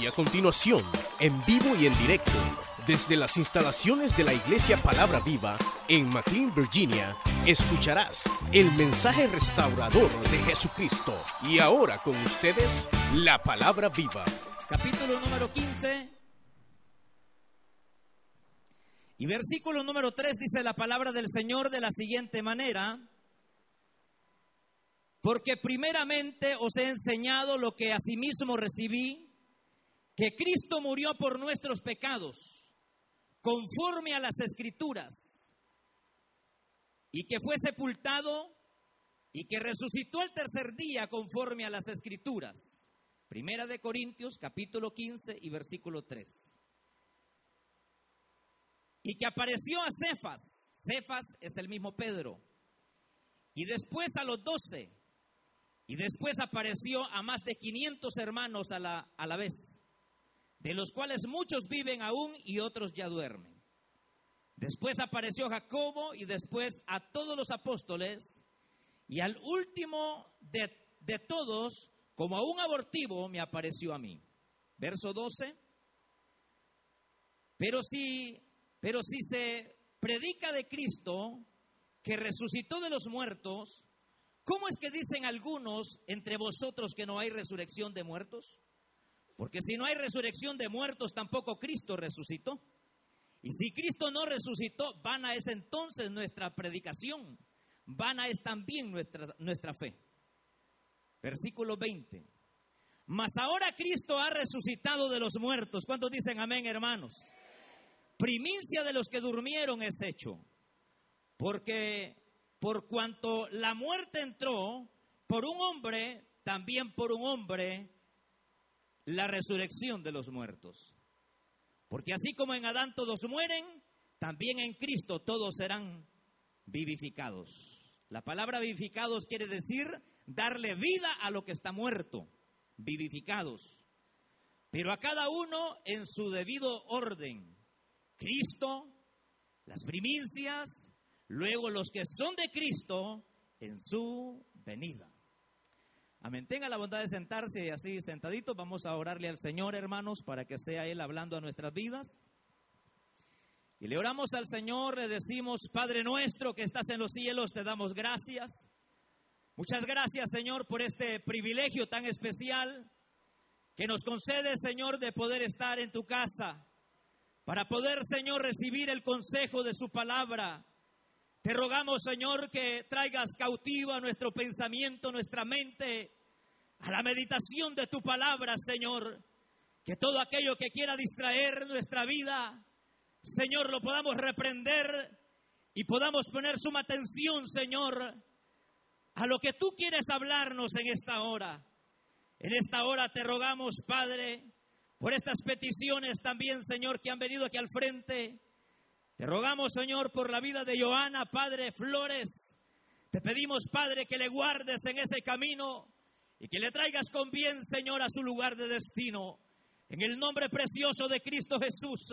Y a continuación, en vivo y en directo, desde las instalaciones de la Iglesia Palabra Viva en McLean, Virginia, escucharás el mensaje restaurador de Jesucristo. Y ahora con ustedes, la Palabra Viva. Capítulo número 15. Y versículo número 3 dice la palabra del Señor de la siguiente manera. Porque primeramente os he enseñado lo que asimismo recibí, que Cristo murió por nuestros pecados, conforme a las escrituras, y que fue sepultado y que resucitó el tercer día conforme a las escrituras. Primera de Corintios capítulo 15 y versículo 3. Y que apareció a Cefas, Cefas es el mismo Pedro, y después a los doce, y después apareció a más de 500 hermanos a la, a la vez, de los cuales muchos viven aún y otros ya duermen. Después apareció Jacobo y después a todos los apóstoles, y al último de, de todos, como a un abortivo, me apareció a mí. Verso 12. Pero si, pero si se predica de Cristo, que resucitó de los muertos, ¿Cómo es que dicen algunos entre vosotros que no hay resurrección de muertos? Porque si no hay resurrección de muertos, tampoco Cristo resucitó. Y si Cristo no resucitó, vana es entonces nuestra predicación, vana es también nuestra, nuestra fe. Versículo 20. Mas ahora Cristo ha resucitado de los muertos. ¿Cuántos dicen amén, hermanos? Primicia de los que durmieron es hecho. Porque por cuanto la muerte entró por un hombre, también por un hombre la resurrección de los muertos. Porque así como en Adán todos mueren, también en Cristo todos serán vivificados. La palabra vivificados quiere decir darle vida a lo que está muerto, vivificados. Pero a cada uno en su debido orden. Cristo, las primicias, luego los que son de Cristo en su venida. Amén. Tenga la bondad de sentarse y así sentaditos vamos a orarle al Señor, hermanos, para que sea Él hablando a nuestras vidas. Y le oramos al Señor, le decimos, Padre nuestro que estás en los cielos, te damos gracias. Muchas gracias, Señor, por este privilegio tan especial que nos concede, Señor, de poder estar en tu casa, para poder, Señor, recibir el consejo de su palabra te rogamos, Señor, que traigas cautiva nuestro pensamiento, nuestra mente, a la meditación de tu palabra, Señor. Que todo aquello que quiera distraer nuestra vida, Señor, lo podamos reprender y podamos poner suma atención, Señor, a lo que tú quieres hablarnos en esta hora. En esta hora te rogamos, Padre, por estas peticiones también, Señor, que han venido aquí al frente. Te rogamos, Señor, por la vida de Joana, Padre Flores. Te pedimos, Padre, que le guardes en ese camino y que le traigas con bien, Señor, a su lugar de destino. En el nombre precioso de Cristo Jesús.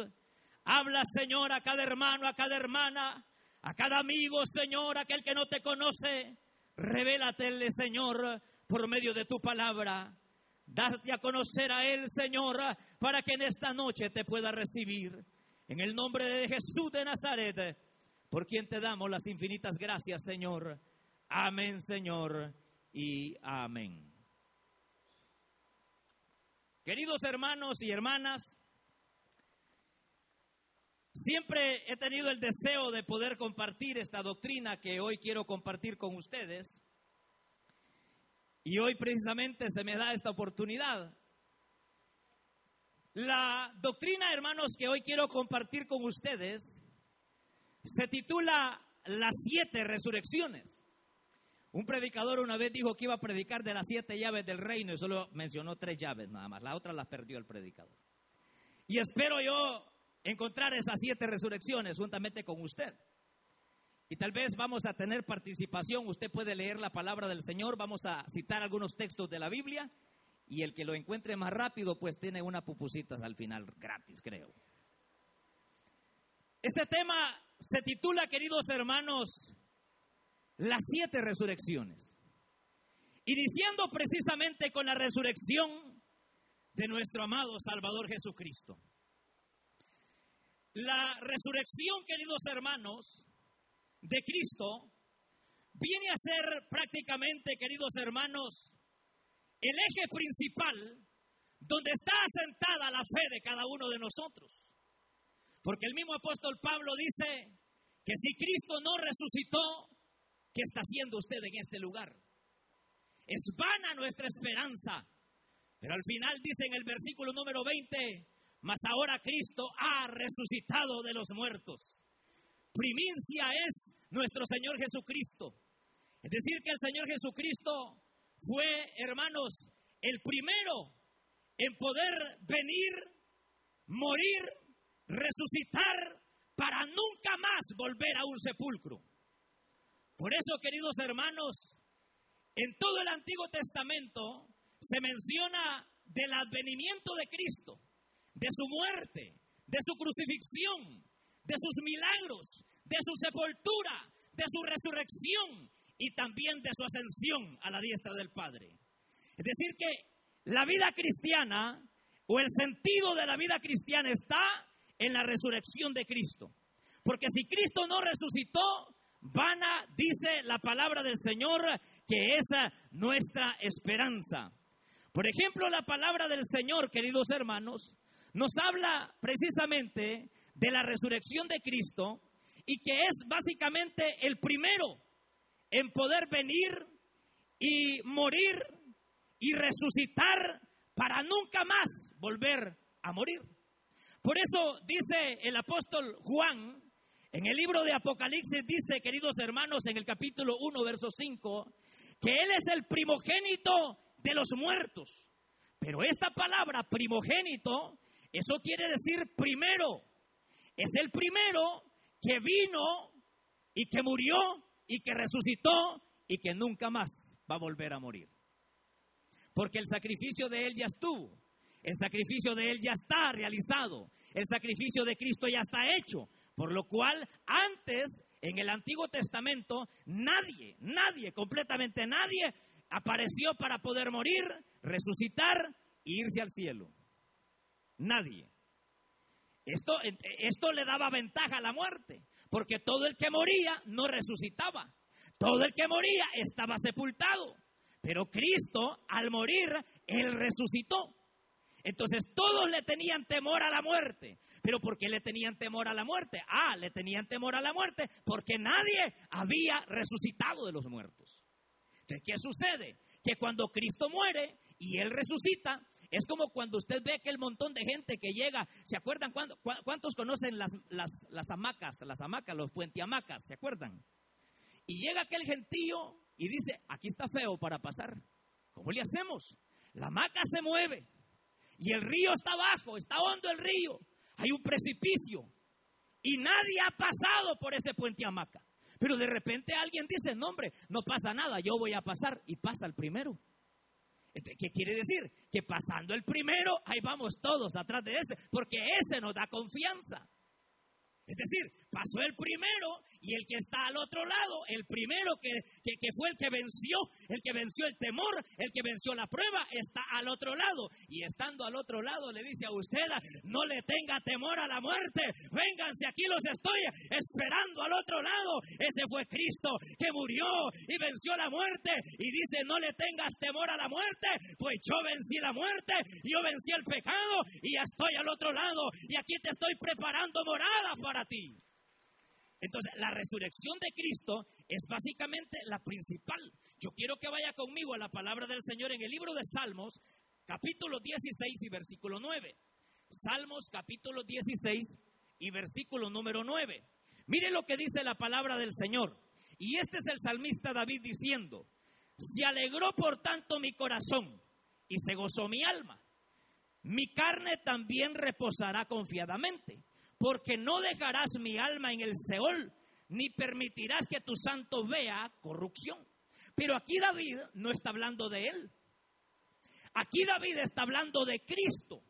Habla, Señor, a cada hermano, a cada hermana, a cada amigo, Señor, aquel que no te conoce. Revélatele, Señor, por medio de tu palabra. Darte a conocer a Él, Señor, para que en esta noche te pueda recibir. En el nombre de Jesús de Nazaret, por quien te damos las infinitas gracias, Señor. Amén, Señor, y amén. Queridos hermanos y hermanas, siempre he tenido el deseo de poder compartir esta doctrina que hoy quiero compartir con ustedes. Y hoy precisamente se me da esta oportunidad. La doctrina, hermanos, que hoy quiero compartir con ustedes se titula Las siete resurrecciones. Un predicador una vez dijo que iba a predicar de las siete llaves del reino y solo mencionó tres llaves nada más. La otra las perdió el predicador. Y espero yo encontrar esas siete resurrecciones juntamente con usted. Y tal vez vamos a tener participación. Usted puede leer la palabra del Señor. Vamos a citar algunos textos de la Biblia y el que lo encuentre más rápido, pues tiene una pupusitas al final gratis, creo. Este tema se titula, queridos hermanos, las siete resurrecciones. Iniciando precisamente con la resurrección de nuestro amado Salvador Jesucristo. La resurrección, queridos hermanos, de Cristo viene a ser prácticamente, queridos hermanos, el eje principal donde está asentada la fe de cada uno de nosotros. Porque el mismo apóstol Pablo dice que si Cristo no resucitó, ¿qué está haciendo usted en este lugar? Es vana nuestra esperanza. Pero al final dice en el versículo número 20, mas ahora Cristo ha resucitado de los muertos. Primicia es nuestro Señor Jesucristo. Es decir, que el Señor Jesucristo fue, hermanos, el primero en poder venir, morir, resucitar para nunca más volver a un sepulcro. Por eso, queridos hermanos, en todo el Antiguo Testamento se menciona del advenimiento de Cristo, de su muerte, de su crucifixión, de sus milagros, de su sepultura, de su resurrección y también de su ascensión a la diestra del Padre. Es decir, que la vida cristiana o el sentido de la vida cristiana está en la resurrección de Cristo. Porque si Cristo no resucitó, vana, dice la palabra del Señor, que es nuestra esperanza. Por ejemplo, la palabra del Señor, queridos hermanos, nos habla precisamente de la resurrección de Cristo y que es básicamente el primero en poder venir y morir y resucitar para nunca más volver a morir. Por eso dice el apóstol Juan en el libro de Apocalipsis, dice, queridos hermanos, en el capítulo 1, verso 5, que Él es el primogénito de los muertos. Pero esta palabra primogénito, eso quiere decir primero. Es el primero que vino y que murió y que resucitó y que nunca más va a volver a morir. Porque el sacrificio de Él ya estuvo, el sacrificio de Él ya está realizado, el sacrificio de Cristo ya está hecho. Por lo cual, antes, en el Antiguo Testamento, nadie, nadie, completamente nadie, apareció para poder morir, resucitar e irse al cielo. Nadie. Esto, esto le daba ventaja a la muerte, porque todo el que moría no resucitaba. Todo el que moría estaba sepultado. Pero Cristo, al morir, Él resucitó. Entonces todos le tenían temor a la muerte. ¿Pero por qué le tenían temor a la muerte? Ah, le tenían temor a la muerte porque nadie había resucitado de los muertos. Entonces, ¿qué sucede? Que cuando Cristo muere y Él resucita, es como cuando usted ve que el montón de gente que llega, ¿se acuerdan cuántos conocen las, las, las hamacas, las hamacas, los puentiamacas? ¿Se acuerdan? Y llega aquel gentío y dice, aquí está feo para pasar. ¿Cómo le hacemos? La hamaca se mueve y el río está abajo, está hondo el río, hay un precipicio y nadie ha pasado por ese puente hamaca. Pero de repente alguien dice, no hombre, no pasa nada, yo voy a pasar y pasa el primero. ¿Qué quiere decir? Que pasando el primero, ahí vamos todos atrás de ese, porque ese nos da confianza. Es decir, pasó el primero y el que está al otro lado, el primero que, que, fue el que venció, el que venció el temor, el que venció la prueba, está al otro lado. Y estando al otro lado le dice a usted, no le tenga temor a la muerte, vénganse, aquí los estoy esperando al otro lado. Ese fue Cristo que murió y venció la muerte. Y dice, no le tengas temor a la muerte, pues yo vencí la muerte, yo vencí el pecado y ya estoy al otro lado. Y aquí te estoy preparando morada para ti. Entonces, la resurrección de Cristo es básicamente la principal. Yo quiero que vaya conmigo a la palabra del Señor en el libro de Salmos, capítulo 16 y versículo 9. Salmos capítulo 16 y versículo número 9. Mire lo que dice la palabra del Señor. Y este es el salmista David diciendo, se alegró por tanto mi corazón y se gozó mi alma. Mi carne también reposará confiadamente porque no dejarás mi alma en el Seol, ni permitirás que tu santo vea corrupción. Pero aquí David no está hablando de él. Aquí David está hablando de Cristo.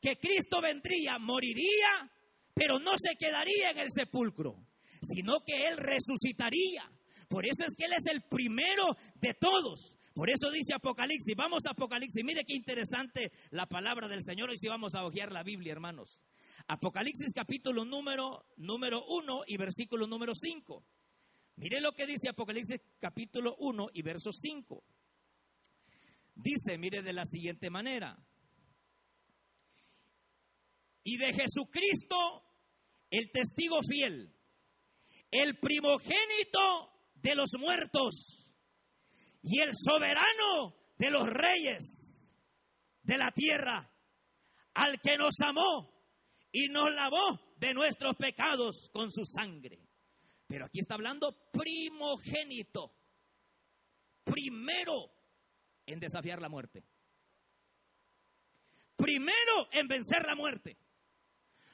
Que Cristo vendría, moriría, pero no se quedaría en el sepulcro, sino que Él resucitaría. Por eso es que Él es el primero de todos. Por eso dice Apocalipsis, vamos a Apocalipsis, mire qué interesante la palabra del Señor, y si vamos a ojear la Biblia, hermanos. Apocalipsis capítulo número, número 1 y versículo número 5. Mire lo que dice Apocalipsis capítulo 1 y verso 5. Dice, mire de la siguiente manera. Y de Jesucristo, el testigo fiel, el primogénito de los muertos y el soberano de los reyes de la tierra, al que nos amó y nos lavó de nuestros pecados con su sangre. Pero aquí está hablando primogénito, primero en desafiar la muerte, primero en vencer la muerte.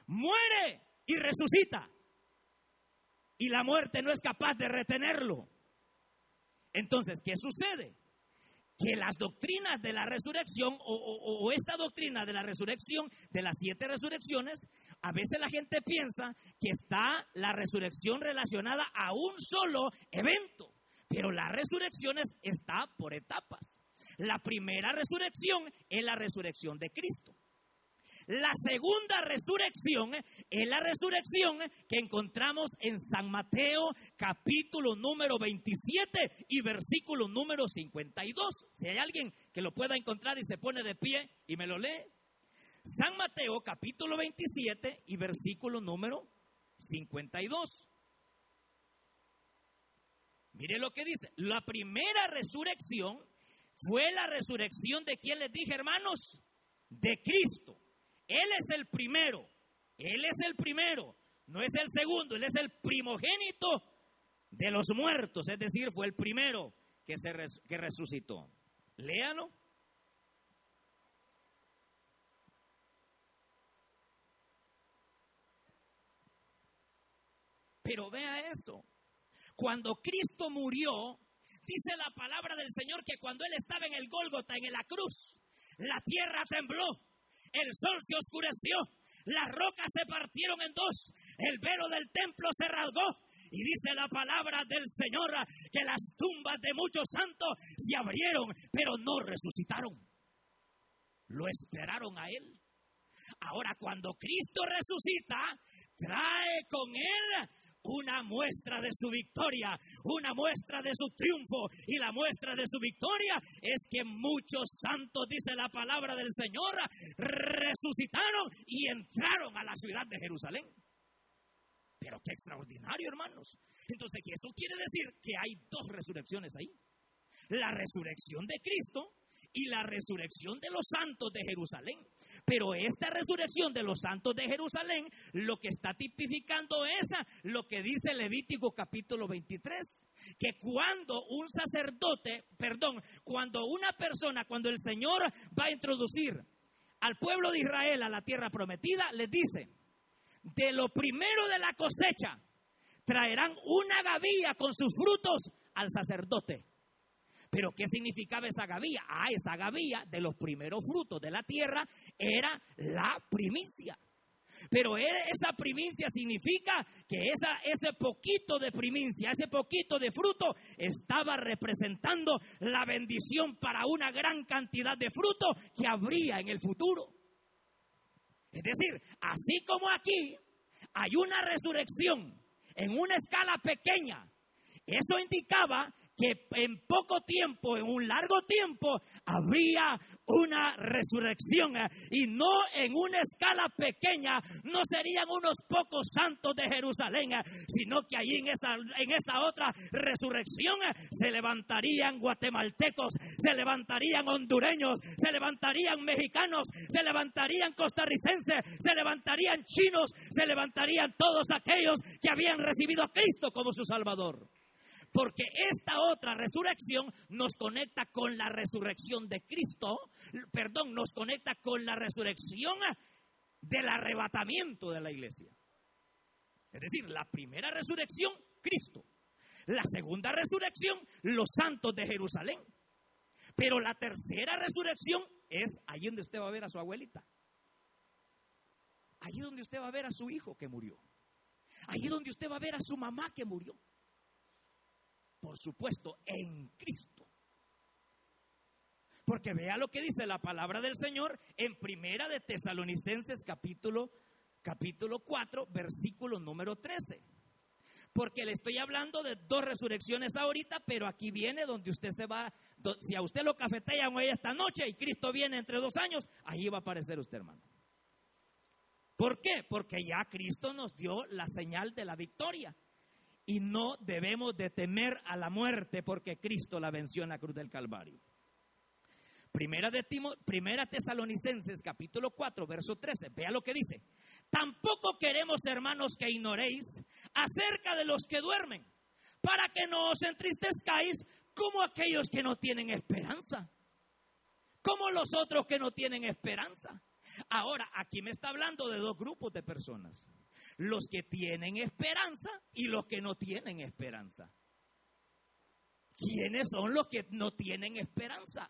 Muere y resucita. Y la muerte no es capaz de retenerlo. Entonces, ¿qué sucede? Que las doctrinas de la resurrección o, esta doctrina de la resurrección, de las siete resurrecciones, a veces la gente piensa que está la resurrección relacionada a un solo evento, pero la resurrección está por etapas. La primera resurrección es la resurrección de Cristo. La segunda resurrección es la resurrección que encontramos en San Mateo capítulo número 27 y versículo número 52. Si hay alguien que lo pueda encontrar y se pone de pie y me lo lee. San Mateo capítulo 27 y versículo número 52. Mire lo que dice. La primera resurrección fue la resurrección de quien les dije, hermanos, de Cristo. Él es el primero. Él es el primero. No es el segundo, él es el primogénito de los muertos. Es decir, fue el primero que, se resucitó. Léalo. Pero vea eso. Cuando Cristo murió, dice la palabra del Señor que cuando Él estaba en el Gólgota, en la cruz, la tierra tembló, el sol se oscureció, las rocas se partieron en dos, el velo del templo se rasgó. Y dice la palabra del Señor que las tumbas de muchos santos se abrieron, pero no resucitaron. Lo esperaron a Él. Ahora cuando Cristo resucita, trae con Él una muestra de su victoria, una muestra de su triunfo. Y la muestra de su victoria es que muchos santos, dice la palabra del Señor, resucitaron y entraron a la ciudad de Jerusalén. Pero qué extraordinario, hermanos. Entonces, eso quiere decir que hay dos resurrecciones ahí. La resurrección de Cristo y la resurrección de los santos de Jerusalén. Pero esta resurrección de los santos de Jerusalén lo que está tipificando es lo que dice Levítico capítulo 23, que cuando un sacerdote, perdón, cuando una persona, cuando el Señor va a introducir al pueblo de Israel a la tierra prometida, les dice, de lo primero de la cosecha traerán una gavilla con sus frutos al sacerdote. Pero ¿qué significaba esa gavilla? Ah, esa gavilla de los primeros frutos de la tierra era la primicia. Pero e, esa primicia significa que esa, ese poquito de primicia, ese poquito de fruto, estaba representando la bendición para una gran cantidad de fruto que habría en el futuro. Es decir, así como aquí hay una resurrección en una escala pequeña, eso indicaba que en poco tiempo, en un largo tiempo, habría una resurrección y no en una escala pequeña, no serían unos pocos santos de Jerusalén, sino que allí en esa, en esa otra resurrección se levantarían guatemaltecos, se levantarían hondureños, se levantarían mexicanos, se levantarían costarricenses, se levantarían chinos, se levantarían todos aquellos que habían recibido a Cristo como su Salvador. Porque esta otra resurrección nos conecta con la resurrección de Cristo, perdón, nos conecta con la resurrección del arrebatamiento de la iglesia. Es decir, la primera resurrección, Cristo. La segunda resurrección, los santos de Jerusalén. Pero la tercera resurrección es allí donde usted va a ver a su abuelita. Allí donde usted va a ver a su hijo que murió. Allí donde usted va a ver a su mamá que murió por supuesto, en Cristo. Porque vea lo que dice la palabra del Señor en Primera de Tesalonicenses capítulo capítulo 4, versículo número 13. Porque le estoy hablando de dos resurrecciones ahorita, pero aquí viene donde usted se va, si a usted lo cafetean hoy esta noche y Cristo viene entre dos años, ahí va a aparecer usted, hermano. ¿Por qué? Porque ya Cristo nos dio la señal de la victoria. Y no debemos de temer a la muerte porque Cristo la venció en la cruz del Calvario. Primera, de Timo, primera Tesalonicenses capítulo 4, verso 13. Vea lo que dice. Tampoco queremos, hermanos, que ignoréis acerca de los que duermen, para que no os entristezcáis como aquellos que no tienen esperanza, como los otros que no tienen esperanza. Ahora, aquí me está hablando de dos grupos de personas, los que tienen esperanza y los que no tienen esperanza. ¿Quiénes son los que no tienen esperanza?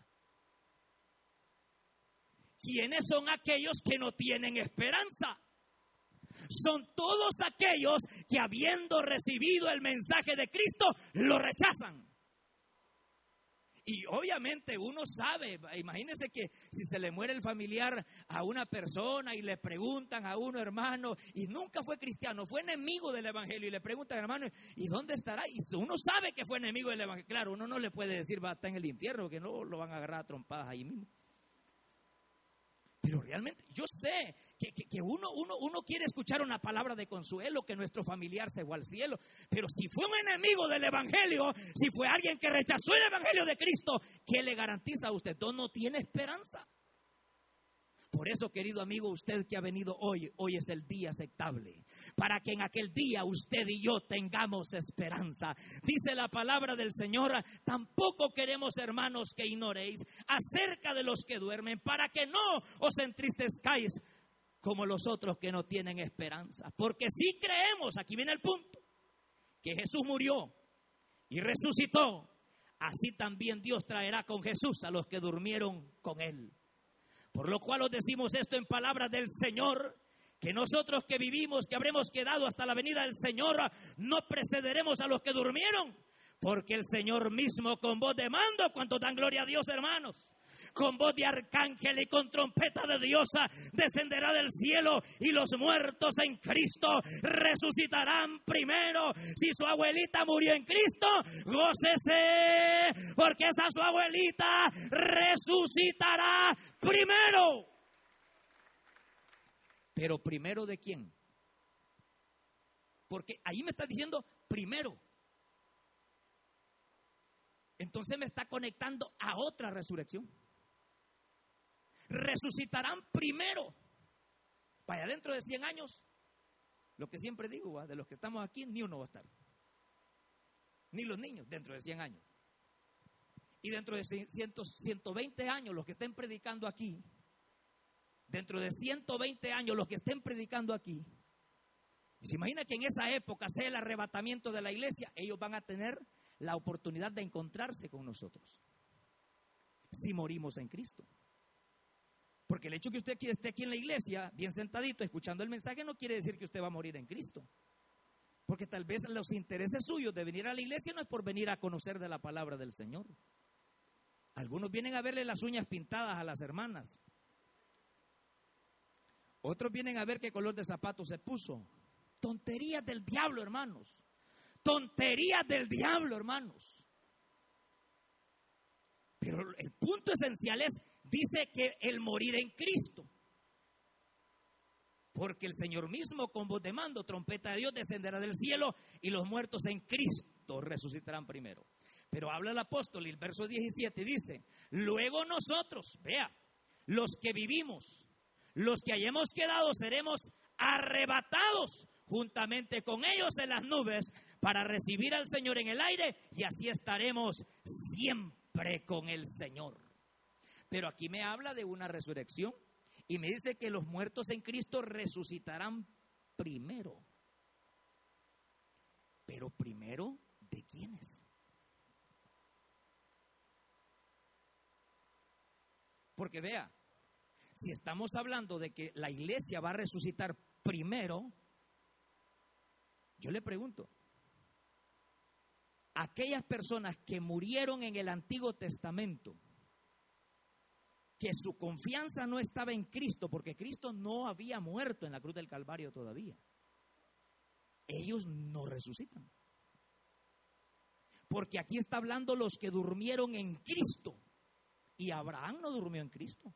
¿Quiénes son aquellos que no tienen esperanza? son todos aquellos que habiendo recibido el mensaje de Cristo, lo rechazan. Y obviamente uno sabe, imagínese que si se le muere el familiar a una persona y le preguntan a uno, hermano, y nunca fue cristiano, fue enemigo del Evangelio, y le preguntan, hermano, ¿y dónde estará? Y uno sabe que fue enemigo del Evangelio. Claro, uno no le puede decir, va a estar en el infierno, que no lo van a agarrar a trompadas ahí mismo. Pero realmente, yo sé que, uno, uno, uno quiere escuchar una palabra de consuelo, que nuestro familiar se fue al cielo. Pero si fue un enemigo del Evangelio, si fue alguien que rechazó el Evangelio de Cristo, ¿qué le garantiza a usted? No tiene esperanza. Por eso, querido amigo, usted que ha venido hoy, hoy es el día aceptable, para que en aquel día usted y yo tengamos esperanza. Dice la palabra del Señor, tampoco queremos, hermanos, que ignoréis acerca de los que duermen, para que no os entristezcáis como los otros que no tienen esperanza. Porque si creemos, aquí viene el punto, que Jesús murió y resucitó, así también Dios traerá con Jesús a los que durmieron con él. Por lo cual os decimos esto en palabras del Señor, que nosotros que vivimos, que habremos quedado hasta la venida del Señor, no precederemos a los que durmieron, porque el Señor mismo con voz de mando, cuanto dan gloria a Dios, hermanos con voz de arcángel y con trompeta de diosa, descenderá del cielo y los muertos en Cristo resucitarán primero. Si su abuelita murió en Cristo, gócese, porque esa su abuelita resucitará primero. Pero primero de quién? Porque ahí me está diciendo primero. Entonces me está conectando a otra resurrección resucitarán primero. Vaya, dentro de 100 años, lo que siempre digo, de los que estamos aquí, ni uno va a estar. Ni los niños, dentro de 100 años. Y dentro de 120 años, los que estén predicando aquí, dentro de 120 años, los que estén predicando aquí, se imagina que en esa época sea el arrebatamiento de la iglesia, ellos van a tener la oportunidad de encontrarse con nosotros. Si morimos en Cristo. Porque el hecho que usted esté aquí en la iglesia, bien sentadito, escuchando el mensaje, no quiere decir que usted va a morir en Cristo. Porque tal vez los intereses suyos de venir a la iglesia no es por venir a conocer de la palabra del Señor. Algunos vienen a verle las uñas pintadas a las hermanas. Otros vienen a ver qué color de zapato se puso. Tonterías del diablo, hermanos. Tonterías del diablo, hermanos. Pero el punto esencial es dice que el morir en Cristo. Porque el Señor mismo con voz de mando, trompeta de Dios, descenderá del cielo y los muertos en Cristo resucitarán primero. Pero habla el apóstol y el verso 17 dice, luego nosotros, vea, los que vivimos, los que hayamos quedado, seremos arrebatados juntamente con ellos en las nubes para recibir al Señor en el aire y así estaremos siempre con el Señor. Pero aquí me habla de una resurrección y me dice que los muertos en Cristo resucitarán primero. Pero primero, ¿de quiénes? Porque vea, si estamos hablando de que la iglesia va a resucitar primero, yo le pregunto, aquellas personas que murieron en el Antiguo Testamento, que su confianza no estaba en Cristo, porque Cristo no había muerto en la cruz del Calvario todavía. Ellos no resucitan. Porque aquí está hablando los que durmieron en Cristo. Y Abraham no durmió en Cristo.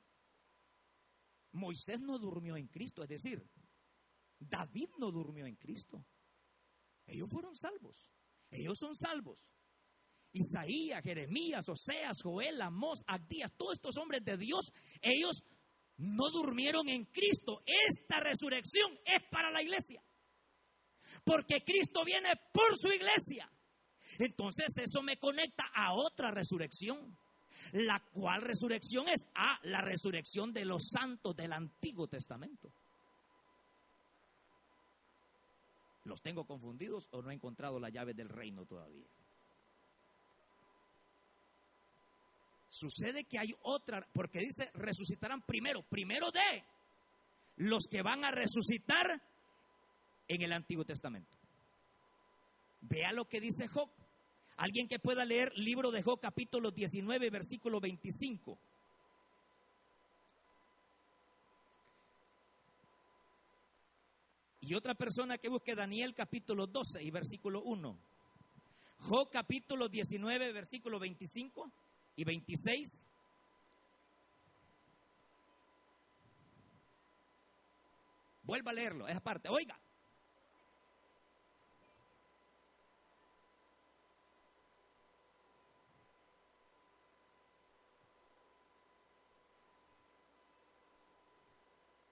Moisés no durmió en Cristo. Es decir, David no durmió en Cristo. Ellos fueron salvos. Ellos son salvos. Isaías, Jeremías, Oseas, Joel, Amós, Abdías, todos estos hombres de Dios, ellos no durmieron en Cristo. Esta resurrección es para la iglesia. Porque Cristo viene por su iglesia. Entonces eso me conecta a otra resurrección. La cual resurrección es a la resurrección de los santos del Antiguo Testamento. ¿Los tengo confundidos o no he encontrado la llave del reino todavía? Sucede que hay otra, porque dice resucitarán primero, primero de los que van a resucitar en el Antiguo Testamento. Vea lo que dice Job. Alguien que pueda leer libro de Job capítulo 19, versículo 25. Y otra persona que busque Daniel capítulo 12 y versículo 1. Job capítulo 19, versículo 25 y 26. Vuelva a leerlo, esa parte. Oiga.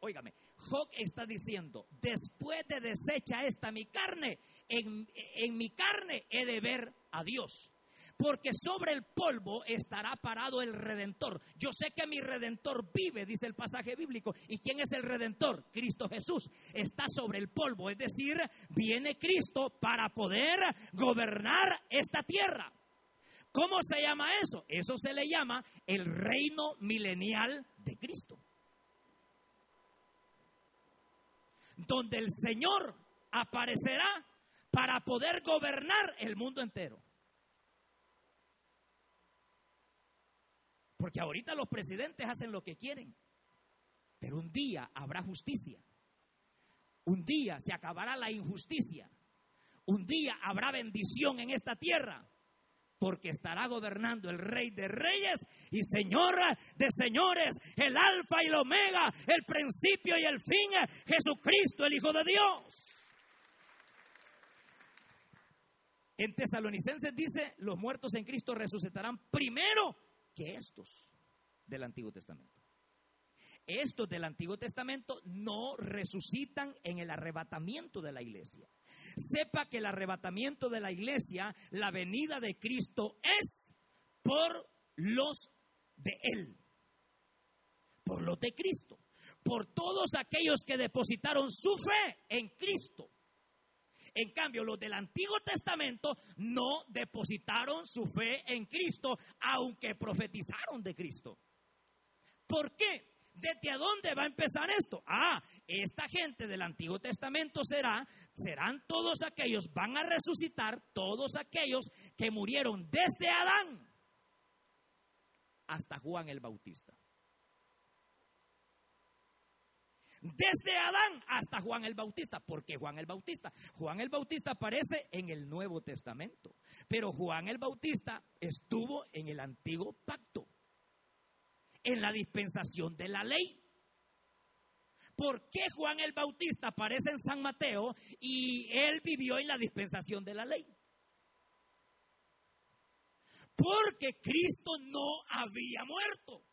Óigame, Job está diciendo, después de desecha esta mi carne, en, en mi carne he de ver a Dios porque sobre el polvo estará parado el redentor. Yo sé que mi redentor vive, dice el pasaje bíblico. ¿Y quién es el redentor? Cristo Jesús. Está sobre el polvo, es decir, viene Cristo para poder gobernar esta tierra. ¿Cómo se llama eso? Eso se le llama el reino milenial de Cristo. Donde el Señor aparecerá para poder gobernar el mundo entero. Porque ahorita los presidentes hacen lo que quieren. Pero un día habrá justicia. Un día se acabará la injusticia. Un día habrá bendición en esta tierra. Porque estará gobernando el Rey de Reyes y Señora de Señores, el Alfa y el Omega, el principio y el fin, Jesucristo, el Hijo de Dios. En Tesalonicenses dice, los muertos en Cristo resucitarán primero que estos del Antiguo Testamento. Estos del Antiguo Testamento no resucitan en el arrebatamiento de la iglesia. Sepa que el arrebatamiento de la iglesia, la venida de Cristo es por los de Él, por los de Cristo, por todos aquellos que depositaron su fe en Cristo. En cambio, los del Antiguo Testamento no depositaron su fe en Cristo, aunque profetizaron de Cristo. ¿Por qué? ¿Desde a dónde va a empezar esto? Ah, esta gente del Antiguo Testamento será, serán todos aquellos, van a resucitar todos aquellos que murieron desde Adán hasta Juan el Bautista. Desde Adán hasta Juan el Bautista. ¿Por qué Juan el Bautista? Juan el Bautista aparece en el Nuevo Testamento, pero Juan el Bautista estuvo en el antiguo pacto, en la dispensación de la ley. ¿Por qué Juan el Bautista aparece en San Mateo y él vivió en la dispensación de la ley? Porque Cristo no había muerto.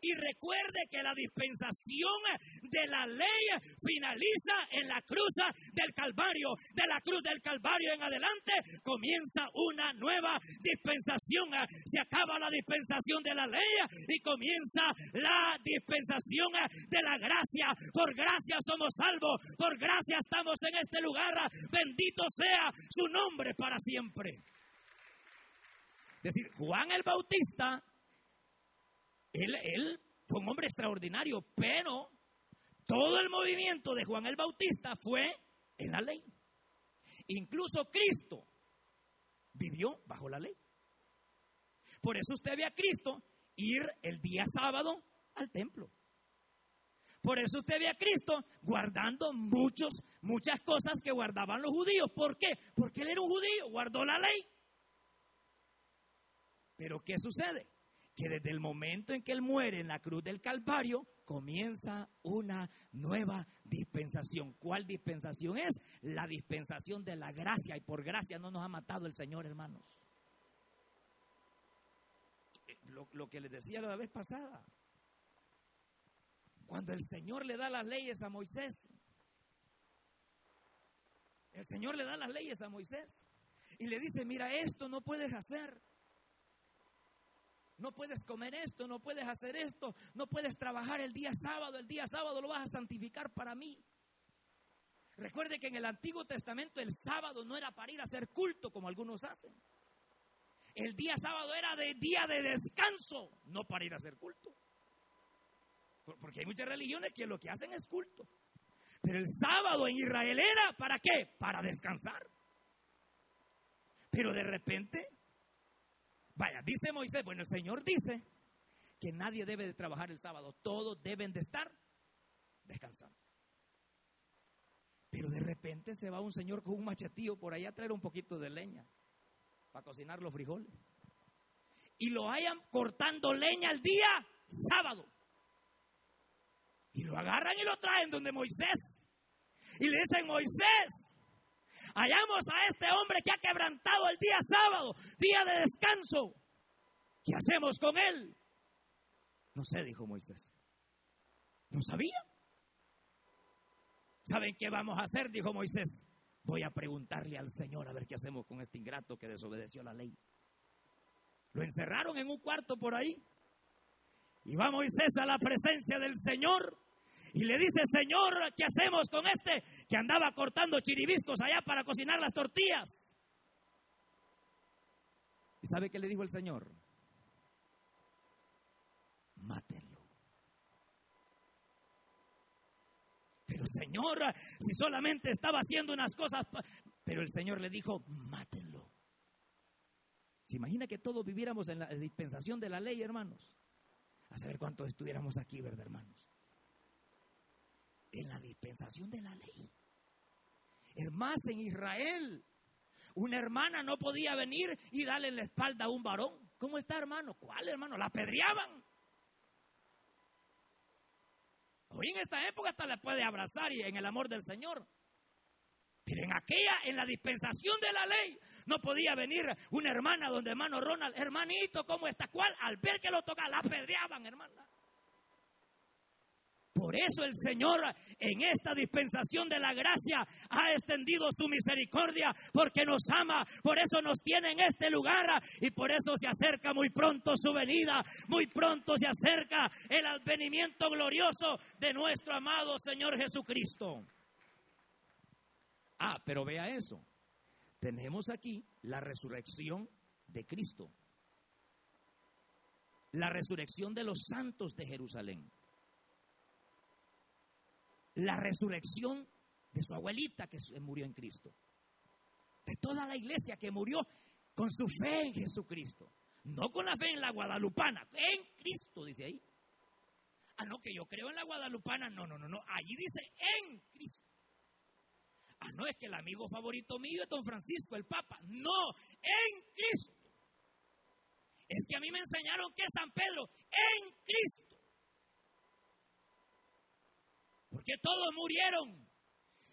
Y recuerde que la dispensación de la ley finaliza en la cruz del Calvario. De la cruz del Calvario en adelante comienza una nueva dispensación. Se acaba la dispensación de la ley y comienza la dispensación de la gracia. Por gracia somos salvos. Por gracia estamos en este lugar. Bendito sea su nombre para siempre. Es decir, Juan el Bautista él, fue un hombre extraordinario, pero todo el movimiento de Juan el Bautista fue en la ley. Incluso Cristo vivió bajo la ley. Por eso usted ve a Cristo ir el día sábado al templo. Por eso usted ve a Cristo guardando muchos, muchas cosas que guardaban los judíos. ¿Por qué? Porque él era un judío, guardó la ley. Pero ¿qué sucede? Que desde el momento en que él muere en la cruz del Calvario, comienza una nueva dispensación. ¿Cuál dispensación es? La dispensación de la gracia. Y por gracia no nos ha matado el Señor, hermanos. Eh, lo, lo que les decía la vez pasada. Cuando el Señor le da las leyes a Moisés, el Señor le da las leyes a Moisés y le dice, mira, esto no puedes hacer. No puedes comer esto, no puedes hacer esto, no puedes trabajar el día sábado, el día sábado lo vas a santificar para mí. Recuerde que en el Antiguo Testamento el sábado no era para ir a hacer culto como algunos hacen. El día sábado era de día de descanso, no para ir a hacer culto. Porque hay muchas religiones que lo que hacen es culto. Pero el sábado en Israel era, ¿para qué? Para descansar. Pero de repente, vaya, dice Moisés, bueno, el Señor dice que nadie debe de trabajar el sábado, todos deben de estar descansando. Pero de repente se va un señor con un machetío por ahí a traer un poquito de leña para cocinar los frijoles. Y lo hayan cortando leña el día sábado. Y lo agarran y lo traen donde Moisés. Y le dicen, Moisés, hallamos a este hombre que ha quebrantado el día sábado, día de descanso. ¿Qué hacemos con él? No sé, dijo Moisés. No sabía. ¿Saben qué vamos a hacer? Dijo Moisés. Voy a preguntarle al Señor a ver qué hacemos con este ingrato que desobedeció la ley. Lo encerraron en un cuarto por ahí. Y va Moisés a la presencia del Señor y le dice, Señor, ¿qué hacemos con este que andaba cortando chiribiscos allá para cocinar las tortillas? ¿Y sabe qué le dijo el Señor? Mátenlo. Pero Señor, si solamente estaba haciendo unas cosas, pero el Señor le dijo, mátenlo. ¿Se imagina que todos viviéramos en la dispensación de la ley, hermanos? A saber cuántos estuviéramos aquí, ¿verdad, hermanos? En la dispensación de la ley. Es en Israel, una hermana no podía venir y darle la espalda a un varón. ¿Cómo está, hermano? ¿Cuál, hermano? La apedreaban. Hoy en esta época hasta la puede abrazar y en el amor del Señor. Pero en aquella, en la dispensación de la ley, no podía venir una hermana donde hermano Ronald, hermanito, ¿cómo está? ¿Cuál? Al ver que lo toca, la apedreaban, hermana. Por eso el Señor en esta dispensación de la gracia ha extendido su misericordia porque nos ama, por eso nos tiene en este lugar y por eso se acerca muy pronto su venida, muy pronto se acerca el advenimiento glorioso de nuestro amado Señor Jesucristo. Ah, pero vea eso. Tenemos aquí la resurrección de Cristo. La resurrección de los santos de Jerusalén la resurrección de su abuelita que murió en Cristo. De toda la iglesia que murió con su fe en Jesucristo. No con la fe en la guadalupana, en Cristo, dice ahí. Ah, no, que yo creo en la guadalupana. No, no, no, no. Allí dice en Cristo. Ah, no, es que el amigo favorito mío es don Francisco, el Papa. No, en Cristo. Es que a mí me enseñaron que San Pedro, en Cristo. Porque todos murieron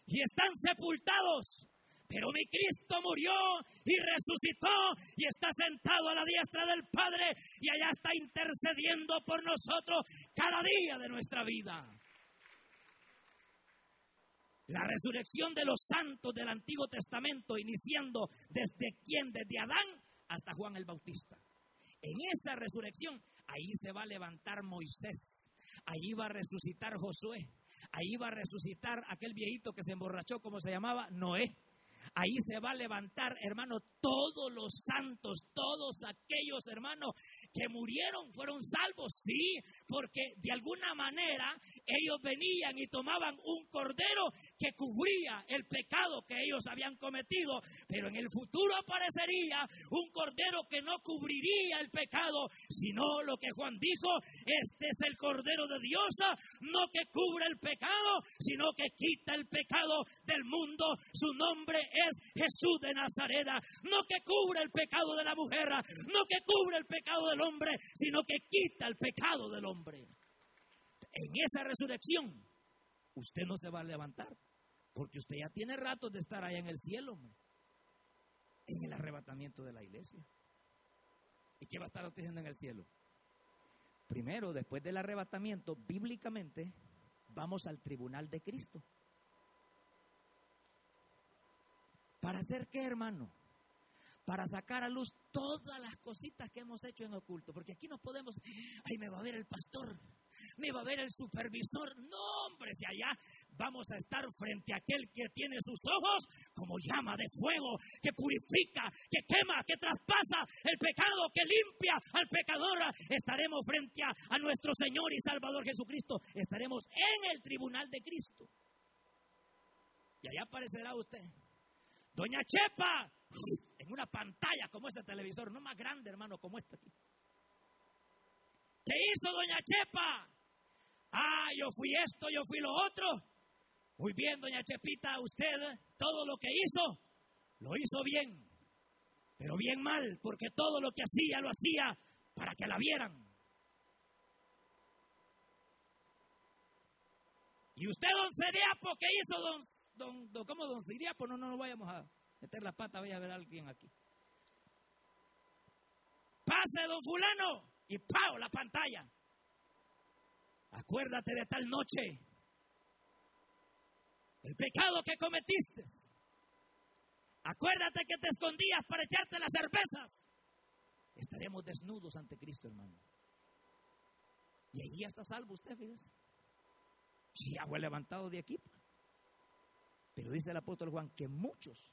y están sepultados. Pero mi Cristo murió y resucitó y está sentado a la diestra del Padre y allá está intercediendo por nosotros cada día de nuestra vida. La resurrección de los santos del Antiguo Testamento, iniciando desde quién, desde Adán hasta Juan el Bautista. En esa resurrección, ahí se va a levantar Moisés, ahí va a resucitar Josué, Ahí va a resucitar aquel viejito que se emborrachó, como se llamaba, Noé. Ahí se va a levantar, hermano, todos los santos, todos aquellos hermanos que murieron fueron salvos, sí, porque de alguna manera ellos venían y tomaban un cordero que cubría el pecado que ellos habían cometido, pero en el futuro aparecería un cordero que no cubriría el pecado, sino lo que Juan dijo, este es el cordero de Dios, no que cubre el pecado, sino que quita el pecado del mundo. Su nombre es Jesús de Nazaret, no que cubre el pecado de la mujer, no que cubre el pecado del hombre, sino que quita el pecado del hombre. En esa resurrección, usted no se va a levantar, porque usted ya tiene rato de estar allá en el cielo, en el arrebatamiento de la iglesia. ¿Y qué va a estar usted haciendo en el cielo? Primero, después del arrebatamiento, bíblicamente, vamos al tribunal de Cristo. ¿Para hacer qué, hermano? Para sacar a luz todas las cositas que hemos hecho en oculto. Porque aquí no podemos, ay, me va a ver el pastor, me va a ver el supervisor. No, hombre, si allá vamos a estar frente a aquel que tiene sus ojos como llama de fuego, que purifica, que quema, que traspasa el pecado, que limpia al pecador. Estaremos frente a, a nuestro Señor y Salvador Jesucristo. Estaremos en el tribunal de Cristo. Y allá aparecerá usted. Doña Chepa, en una pantalla como este televisor, no más grande, hermano, como este. ¿Qué hizo Doña Chepa? Ah, yo fui esto, yo fui lo otro. Muy bien, Doña Chepita, usted todo lo que hizo, lo hizo bien, pero bien mal, porque todo lo que hacía, lo hacía para que la vieran. Y usted, don Seriapo, ¿qué hizo, don don, don, ¿cómo don Siriapo? No, no, no vayamos a meter la pata, vaya a ver a alguien aquí. Pase, don fulano, y ¡pau! la pantalla. Acuérdate de tal noche, el pecado que cometiste. Acuérdate que te escondías para echarte las cervezas. Estaremos desnudos ante Cristo, hermano. Y allí está salvo usted, fíjese. Si agua levantado de aquí. Pero dice el apóstol Juan que muchos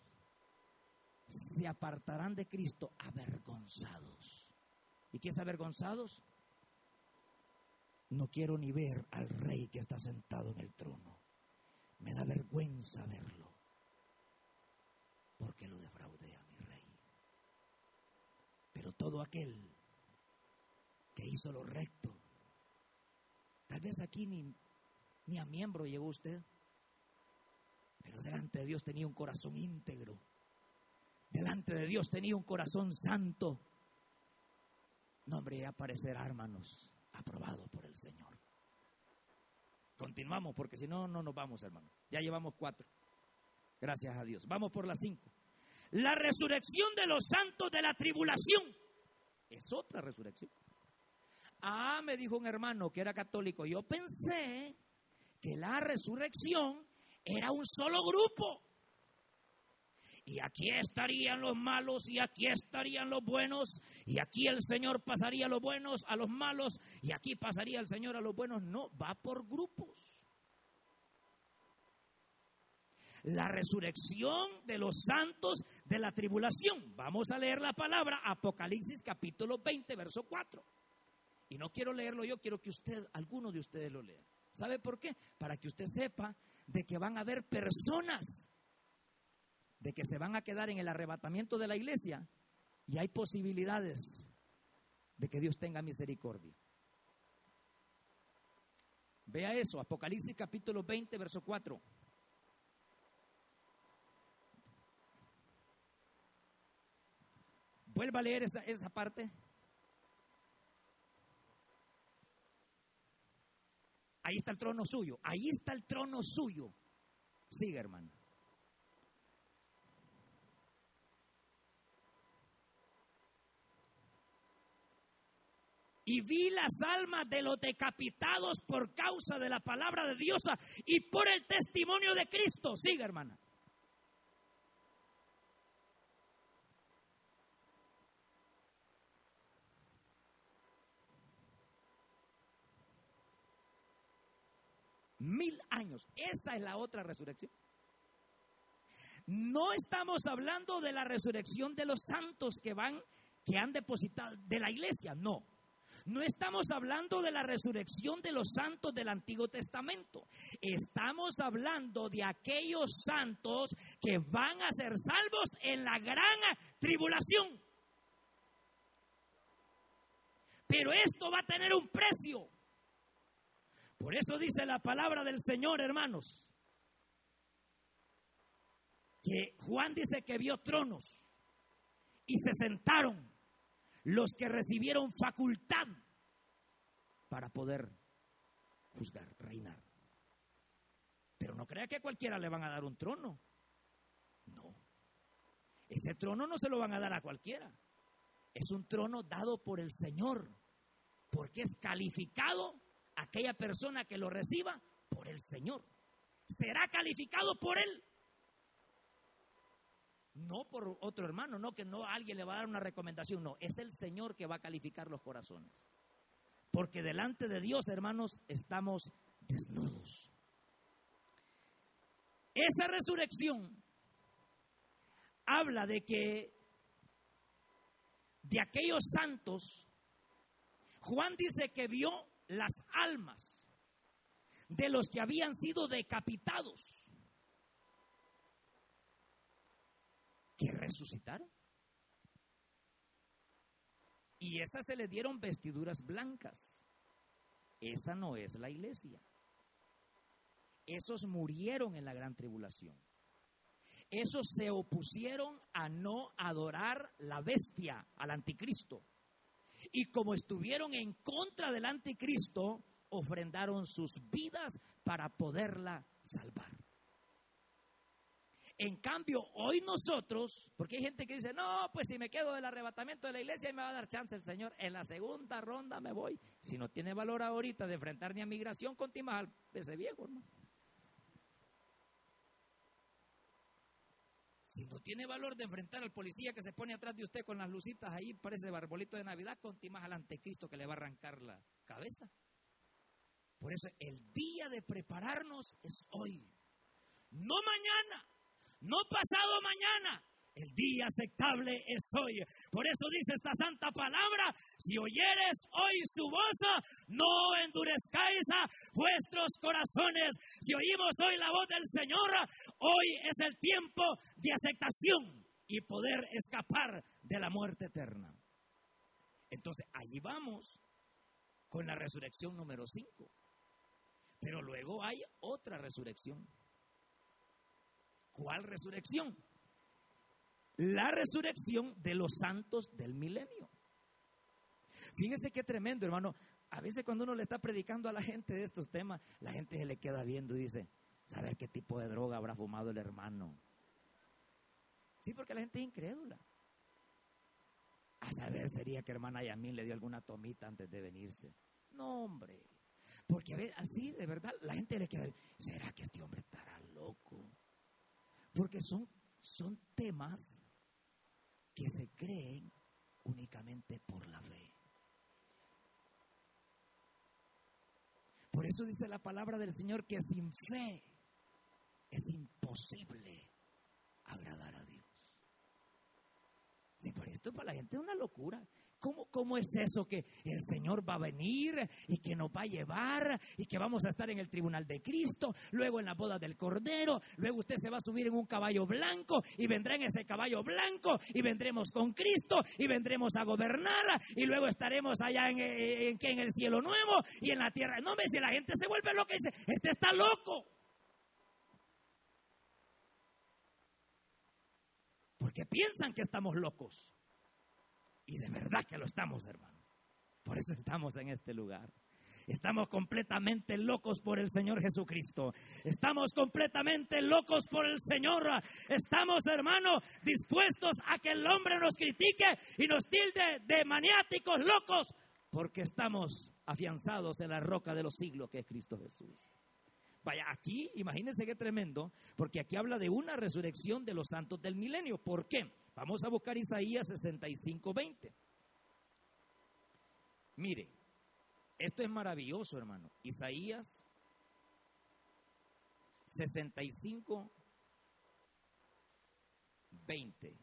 se apartarán de Cristo avergonzados. ¿Y qué es avergonzados? No quiero ni ver al rey que está sentado en el trono. Me da vergüenza verlo. Porque lo defraudé a mi rey. Pero todo aquel que hizo lo recto, tal vez aquí ni, ni a miembro llegó usted. Pero delante de Dios tenía un corazón íntegro. Delante de Dios tenía un corazón santo. No, hombre, ya aparecerá, hermanos, aprobado por el Señor. Continuamos, porque si no, no nos vamos, hermano. Ya llevamos cuatro. Gracias a Dios. Vamos por las cinco. La resurrección de los santos de la tribulación es otra resurrección. Ah, me dijo un hermano que era católico. Yo pensé que la resurrección era un solo grupo. Y aquí estarían los malos y aquí estarían los buenos. Y aquí el Señor pasaría a los buenos, a los malos. Y aquí pasaría el Señor a los buenos. No, va por grupos. La resurrección de los santos de la tribulación. Vamos a leer la palabra Apocalipsis capítulo 20, verso 4. Y no quiero leerlo yo, quiero que usted, alguno de ustedes lo lea. ¿Sabe por qué? Para que usted sepa de que van a haber personas de que se van a quedar en el arrebatamiento de la iglesia y hay posibilidades de que Dios tenga misericordia. Vea eso, Apocalipsis capítulo 20, verso 4. Vuelva a leer esa, esa parte. Ahí está el trono suyo. Ahí está el trono suyo. Sigue, hermano. y vi las almas de los decapitados por causa de la palabra de Dios y por el testimonio de Cristo. Sigue, hermana. Mil años. Esa es la otra resurrección. No estamos hablando de la resurrección de los santos que van, que han depositado de la iglesia, no. No estamos hablando de la resurrección de los santos del Antiguo Testamento. Estamos hablando de aquellos santos que van a ser salvos en la gran tribulación. Pero esto va a tener un precio. Por eso dice la palabra del Señor, hermanos, que Juan dice que vio tronos y se sentaron los que recibieron facultad para poder juzgar, reinar. Pero no crea que a cualquiera le van a dar un trono. No. Ese trono no se lo van a dar a cualquiera. Es un trono dado por el Señor, porque es calificado aquella persona que lo reciba por el Señor. Será calificado por Él. No por otro hermano, no que no alguien le va a dar una recomendación, no, es el Señor que va a calificar los corazones. Porque delante de Dios, hermanos, estamos desnudos. Esa resurrección habla de que de aquellos santos, Juan dice que vio las almas de los que habían sido decapitados que resucitaron. Y esas se le dieron vestiduras blancas. Esa no es la iglesia. Esos murieron en la gran tribulación. Esos se opusieron a no adorar la bestia, al anticristo. Y como estuvieron en contra del anticristo, ofrendaron sus vidas para poderla salvar. En cambio, hoy nosotros, porque hay gente que dice, no, pues si me quedo del arrebatamiento de la iglesia me va a dar chance el Señor, en la segunda ronda me voy. Si no tiene valor ahorita de enfrentar ni a migración, continúa al ese viejo, ¿no? Si no tiene valor de enfrentar al policía que se pone atrás de usted con las lucitas ahí, parece barbolito de Navidad, continúa al anticristo que le va a arrancar la cabeza. Por eso el día de prepararnos es hoy, no mañana. No pasado mañana. El día aceptable es hoy. Por eso dice esta santa palabra, si oyeres hoy su voz, no endurezcáis vuestros corazones. Si oímos hoy la voz del Señor, hoy es el tiempo de aceptación y poder escapar de la muerte eterna. Entonces, allí vamos con la resurrección número 5. Pero luego hay otra resurrección. ¿Cuál resurrección? La resurrección de los santos del milenio. Fíjese qué tremendo, hermano. A veces cuando uno le está predicando a la gente de estos temas, la gente se le queda viendo y dice, ¿saber qué tipo de droga habrá fumado el hermano? Sí, porque la gente es incrédula. A saber sería que hermana Yamín le dio alguna tomita antes de venirse. No, hombre. Porque a ver, así de verdad la gente le queda, ¿será que este hombre estará loco? Porque son, son temas que se creen únicamente por la fe. Por eso dice la palabra del Señor que sin fe es imposible agradar a Dios. Si por esto para la gente es una locura. ¿Cómo, es eso que el Señor va a venir y que nos va a llevar y que vamos a estar en el tribunal de Cristo, luego en la boda del Cordero, luego usted se va a subir en un caballo blanco y vendrá en ese caballo blanco y vendremos con Cristo y vendremos a gobernar y luego estaremos allá en, en, en el cielo nuevo y en la tierra. No me si la gente se vuelve loca y dice, este está loco. Porque piensan que estamos locos. Y de verdad que lo estamos, hermano. Por eso estamos en este lugar. Estamos completamente locos por el Señor Jesucristo. Estamos completamente locos por el Señor. Estamos, hermano, dispuestos a que el hombre nos critique y nos tilde de maniáticos locos, porque estamos afianzados en la roca de los siglos que es Cristo Jesús. Vaya, aquí, imagínense qué tremendo, porque aquí habla de una resurrección de los santos del milenio. ¿Por qué? Vamos a buscar Isaías 65, 20. Mire, esto es maravilloso, hermano. Isaías 65, 20.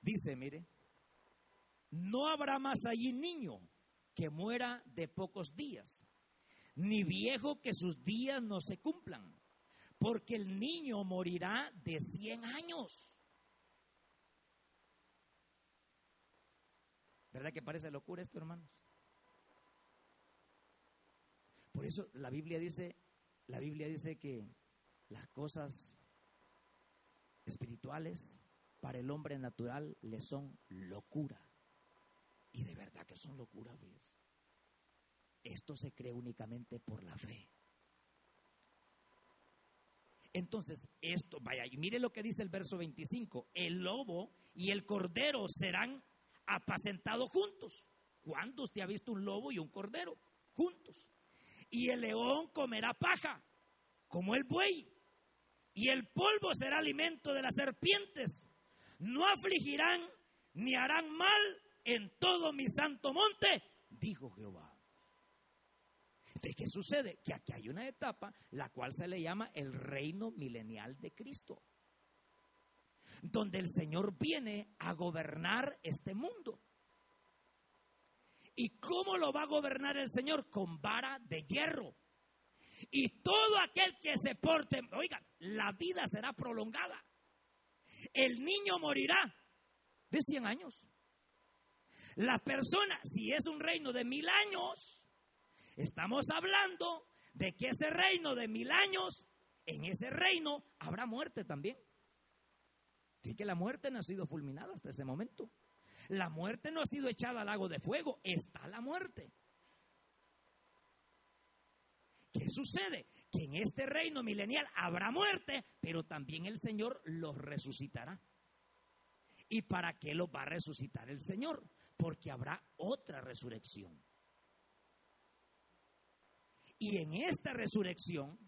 Dice, mire, no habrá más allí niño que muera de pocos días, ni viejo que sus días no se cumplan, porque el niño morirá de 100 años. ¿Verdad que parece locura esto, hermanos? Por eso la Biblia dice, la Biblia dice que las cosas espirituales para el hombre natural le son locura. Y de verdad que son locura, ¿ves? Esto se cree únicamente por la fe. Entonces, esto, vaya, y mire lo que dice el verso 25, el lobo y el cordero serán apacentados juntos. ¿Cuándo usted ha visto un lobo y un cordero juntos? Y el león comerá paja, como el buey, y el polvo será alimento de las serpientes. No afligirán ni harán mal en todo mi santo monte, dijo Jehová. ¿De qué sucede? Que aquí hay una etapa la cual se le llama el reino milenial de Cristo, donde el Señor viene a gobernar este mundo. ¿Y cómo lo va a gobernar el Señor? Con vara de hierro. Y todo aquel que se porte, oiga, la vida será prolongada. El niño morirá de 100 años. La persona, si es un reino de mil años, estamos hablando de que ese reino de mil años, en ese reino habrá muerte también. Fíjate que la muerte no ha sido fulminada hasta ese momento. La muerte no ha sido echada al lago de fuego, está la muerte. ¿Qué sucede? Que en este reino milenial habrá muerte, pero también el Señor los resucitará. ¿Y para qué los va a resucitar el Señor? Porque habrá otra resurrección. Y en esta resurrección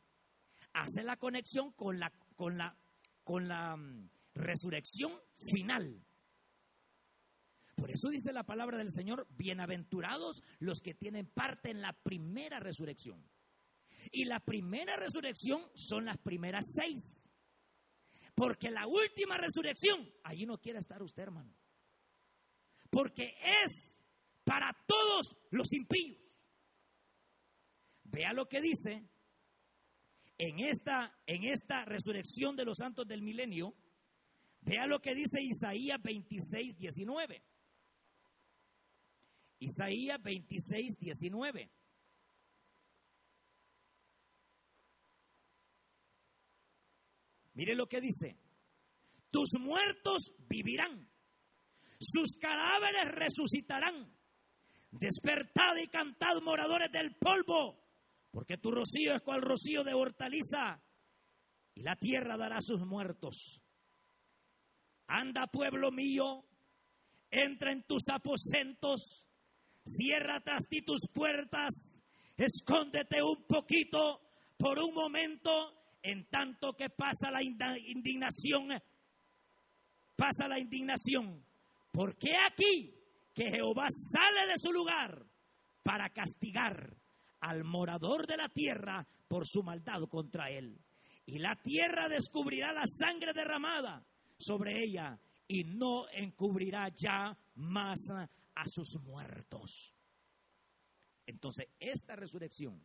hace la conexión con la, con la, con la mm, resurrección final. Por eso dice la palabra del Señor, bienaventurados los que tienen parte en la primera resurrección. Y la primera resurrección son las primeras seis. Porque la última resurrección, allí no quiere estar usted, hermano porque es para todos los impíos. Vea lo que dice en esta, en esta resurrección de los santos del milenio. Vea lo que dice Isaías 26, 19. Isaías 26, 19. Mire lo que dice. Tus muertos vivirán sus cadáveres resucitarán. Despertad y cantad, moradores del polvo, porque tu rocío es cual rocío de hortaliza, y la tierra dará sus muertos. Anda, pueblo mío, entra en tus aposentos, cierra tras ti tus puertas, escóndete un poquito por un momento, en tanto que pasa la indignación, pasa la indignación porque aquí que Jehová sale de su lugar para castigar al morador de la tierra por su maldad contra él. Y la tierra descubrirá la sangre derramada sobre ella y no encubrirá ya más a sus muertos. Entonces, esta resurrección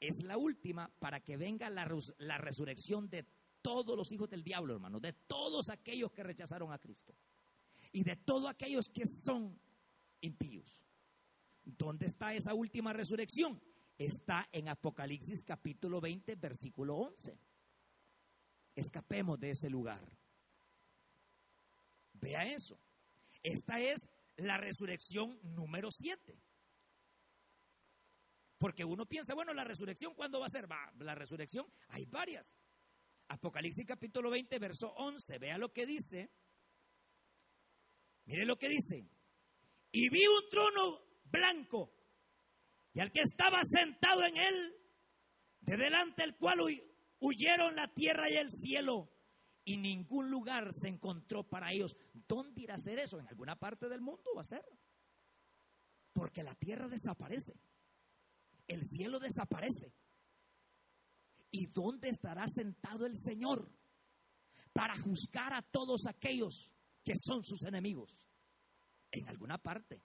es la última para que venga la, la resurrección de todos los hijos del diablo, hermano, de todos aquellos que rechazaron a Cristo y de todos aquellos que son impíos. ¿Dónde está esa última resurrección? Está en Apocalipsis capítulo 20, versículo 11. Escapemos de ese lugar. Vea eso. Esta es la resurrección número 7. Porque uno piensa, bueno, la resurrección, ¿cuándo va a ser? La resurrección, hay varias. Apocalipsis capítulo 20, verso 11. Vea lo que dice. Mire lo que dice. Y vi un trono blanco y al que estaba sentado en él, de delante del cual huyeron la tierra y el cielo, y ningún lugar se encontró para ellos. ¿Dónde irá a ser eso? En alguna parte del mundo va a ser. Porque la tierra desaparece. El cielo desaparece. ¿Y dónde estará sentado el Señor para juzgar a todos aquellos que son sus enemigos? En alguna parte.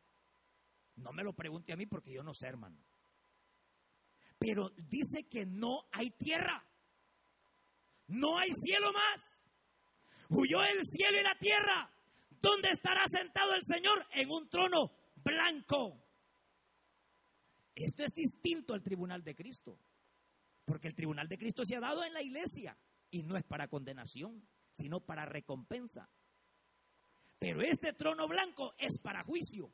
No me lo pregunte a mí porque yo no sé, hermano. Pero dice que no hay tierra. No hay cielo más. Huyó el cielo y la tierra. ¿Dónde estará sentado el Señor? En un trono blanco. Esto es distinto al tribunal de Cristo. Porque el tribunal de Cristo se ha dado en la iglesia y no es para condenación, sino para recompensa. Pero este trono blanco es para juicio.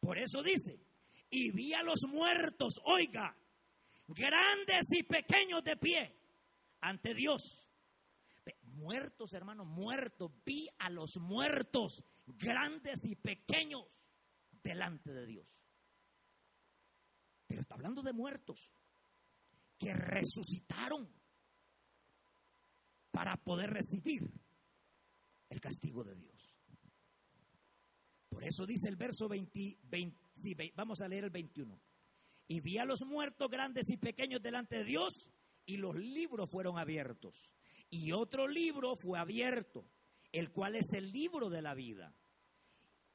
Por eso dice, y vi a los muertos, oiga, grandes y pequeños de pie ante Dios. Muertos, hermano, muertos. Vi a los muertos, grandes y pequeños, delante de Dios. Pero está hablando de muertos que resucitaron para poder recibir el castigo de Dios. Por eso dice el verso 20, vamos a leer el 21. Y vi a los muertos grandes y pequeños delante de Dios y los libros fueron abiertos. Y otro libro fue abierto, el cual es el libro de la vida.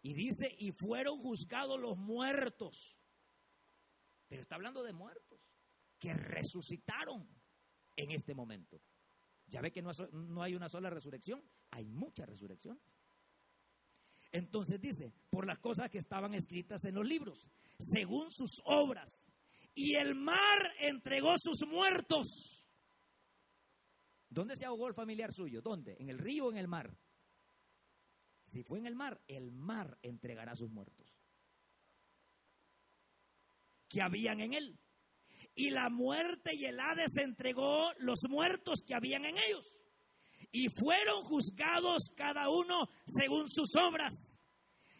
Y dice, y fueron juzgados los muertos. Pero está hablando de muertos que resucitaron en este momento. Ya ve que no, hay una sola resurrección, hay muchas resurrecciones. Entonces dice, por las cosas que estaban escritas en los libros, según sus obras. Y el mar entregó sus muertos. ¿Dónde se ahogó el familiar suyo? ¿Dónde? ¿En el río o en el mar? Si fue en el mar, el mar entregará sus muertos. Que habían en él. Y la muerte y el Hades entregó los muertos que habían en ellos y fueron juzgados cada uno según sus obras.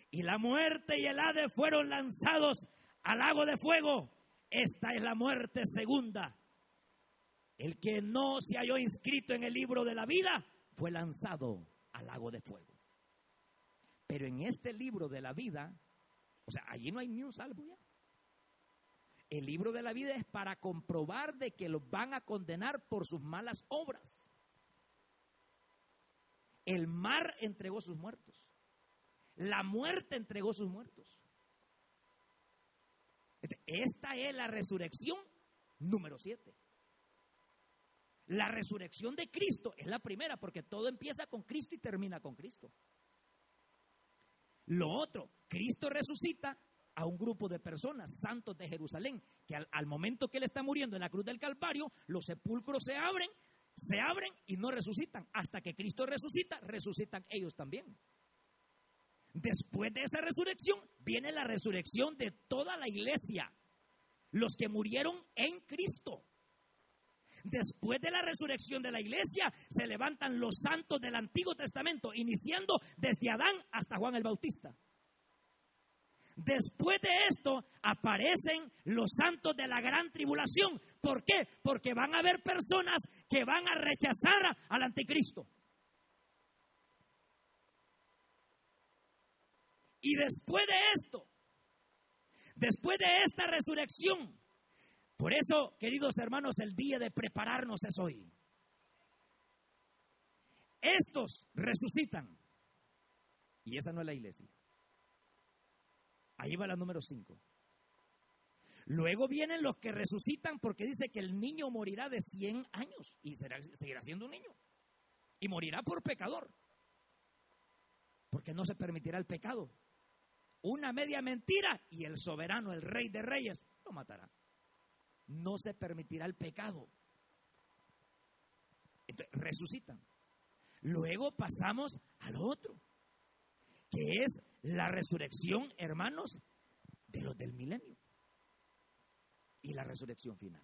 Y la muerte y el Hades fueron lanzados al lago de fuego. Esta es la muerte segunda. El que no se halló inscrito en el libro de la vida fue lanzado al lago de fuego. Pero en este libro de la vida, o sea, allí no hay ni un salvo ya. El libro de la vida es para comprobar de que los van a condenar por sus malas obras. El mar entregó sus muertos. La muerte entregó sus muertos. Esta es la resurrección número siete. La resurrección de Cristo es la primera porque todo empieza con Cristo y termina con Cristo. Lo otro, Cristo resucita a un grupo de personas, santos de Jerusalén, que al, momento que él está muriendo en la cruz del Calvario, los sepulcros se abren se abren y no resucitan. Hasta que Cristo resucita, resucitan ellos también. Después de esa resurrección viene la resurrección de toda la iglesia, los que murieron en Cristo. Después de la resurrección de la iglesia se levantan los santos del Antiguo Testamento, iniciando desde Adán hasta Juan el Bautista. Después de esto aparecen los santos de la gran tribulación. ¿Por qué? Porque van a haber personas que van a rechazar al anticristo. Y después de esto, después de esta resurrección, por eso, queridos hermanos, el día de prepararnos es hoy. Estos resucitan. Y esa no es la iglesia. Ahí va la número 5. Luego vienen los que resucitan porque dice que el niño morirá de 100 años y será, seguirá siendo un niño. Y morirá por pecador. Porque no se permitirá el pecado. Una media mentira y el soberano, el rey de reyes, lo matará. No se permitirá el pecado. Entonces, resucitan. Luego pasamos al otro, que es la resurrección, hermanos, de los del milenio. Y la resurrección final.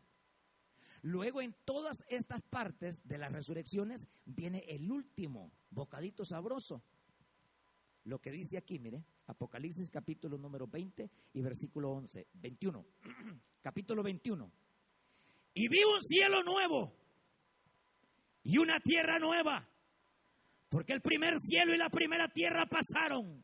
Luego en todas estas partes de las resurrecciones viene el último bocadito sabroso. Lo que dice aquí, mire, Apocalipsis capítulo número 20 y versículo 11, 21. capítulo 21. Y vi un cielo nuevo y una tierra nueva, porque el primer cielo y la primera tierra pasaron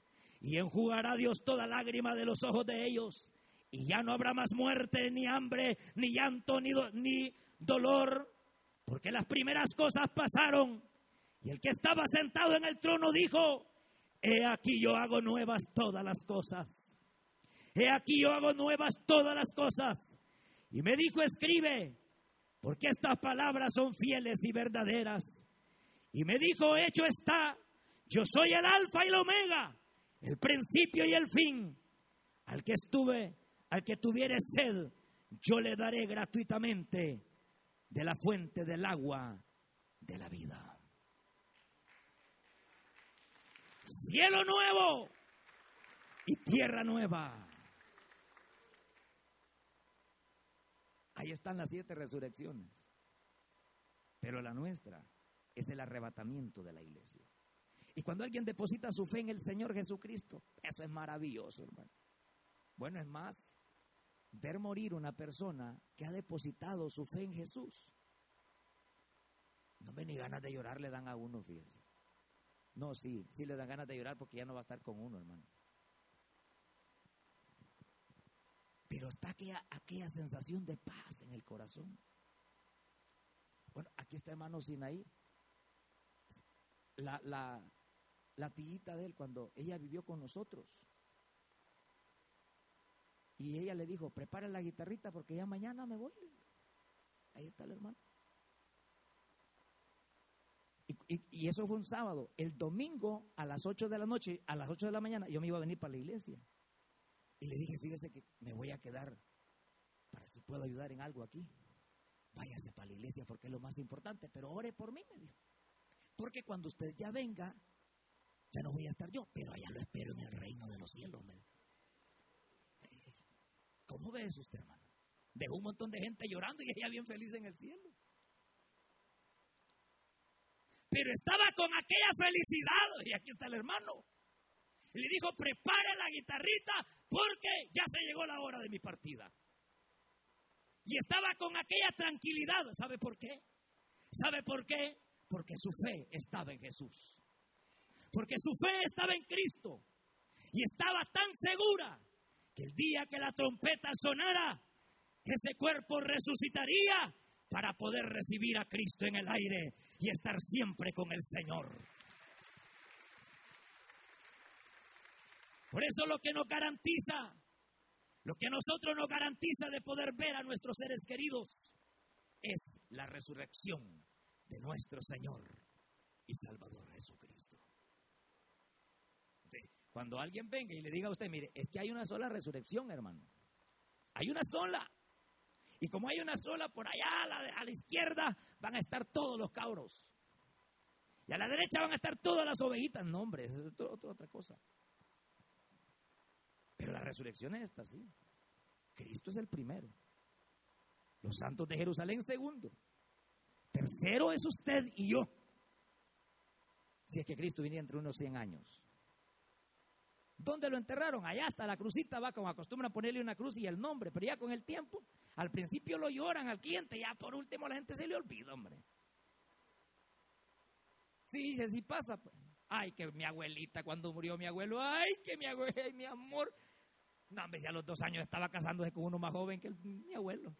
Y enjugará Dios toda lágrima de los ojos de ellos. Y ya no habrá más muerte, ni hambre, ni llanto, ni, dolor, porque las primeras cosas pasaron. Y el que estaba sentado en el trono dijo, he aquí yo hago nuevas todas las cosas. He aquí yo hago nuevas todas las cosas. Y me dijo, escribe, porque estas palabras son fieles y verdaderas. Y me dijo, hecho está, yo soy el alfa y el omega, el principio y el fin. Al que estuve, al que tuviere sed, yo le daré gratuitamente de la fuente del agua de la vida. Cielo nuevo y tierra nueva. Ahí están las siete resurrecciones. Pero la nuestra es el arrebatamiento de la iglesia. Y cuando alguien deposita su fe en el Señor Jesucristo, eso es maravilloso, hermano. Bueno, es más, ver morir una persona que ha depositado su fe en Jesús. No me ni ganas de llorar le dan a uno, fíjese. No, sí, sí le dan ganas de llorar porque ya no va a estar con uno, hermano. Pero está aquella, aquella sensación de paz en el corazón. Bueno, aquí está hermano Sinaí. La, la, la tillita de él cuando ella vivió con nosotros. Y ella le dijo, prepara la guitarrita porque ya mañana me voy. Ahí está el hermano. Y, eso fue un sábado. El domingo a las 8 de la noche, a las 8 de la mañana, yo me iba a venir para la iglesia. Y le dije, fíjese que me voy a quedar para si puedo ayudar en algo aquí. Váyase para la iglesia porque es lo más importante, pero ore por mí, me dijo. Porque cuando usted ya venga, ya no voy a estar yo, pero allá lo espero en el reino de los cielos. Me ¿Cómo ve eso usted, hermano? Dejó un montón de gente llorando y ella bien feliz en el cielo. Pero estaba con aquella felicidad, y aquí está el hermano. Y le dijo, prepare la guitarrita porque ya se llegó la hora de mi partida. Y estaba con aquella tranquilidad. ¿Sabe por qué? ¿Sabe por qué? Porque su fe estaba en Jesús. Porque su fe estaba en Cristo. Y estaba tan segura que el día que la trompeta sonara, ese cuerpo resucitaría para poder recibir a Cristo en el aire y estar siempre con el Señor. Por eso lo que nos garantiza, lo que a nosotros nos garantiza de poder ver a nuestros seres queridos, es la resurrección de nuestro Señor y Salvador Jesucristo. Cuando alguien venga y le diga a usted, mire, es que hay una sola resurrección, hermano. Hay una sola. Y como hay una sola, por allá a la, izquierda van a estar todos los cabros. Y a la derecha van a estar todas las ovejitas. No, hombre, eso es otra cosa. Pero la resurrección es esta, sí. Cristo es el primero. Los santos de Jerusalén segundo. Tercero es usted y yo. Si es que Cristo viene entre unos 100 años. ¿Dónde lo enterraron? Allá hasta la crucita va como acostumbran ponerle una cruz y el nombre, pero ya con el tiempo, al principio lo lloran al cliente, ya por último la gente se le olvida, hombre. Sí, sí pasa. Pues. Ay, que mi abuelita cuando murió mi abuelo, ay, que mi abuelo, mi amor. No, hombre, ya a los dos años estaba casándose con uno más joven que mi abuelo.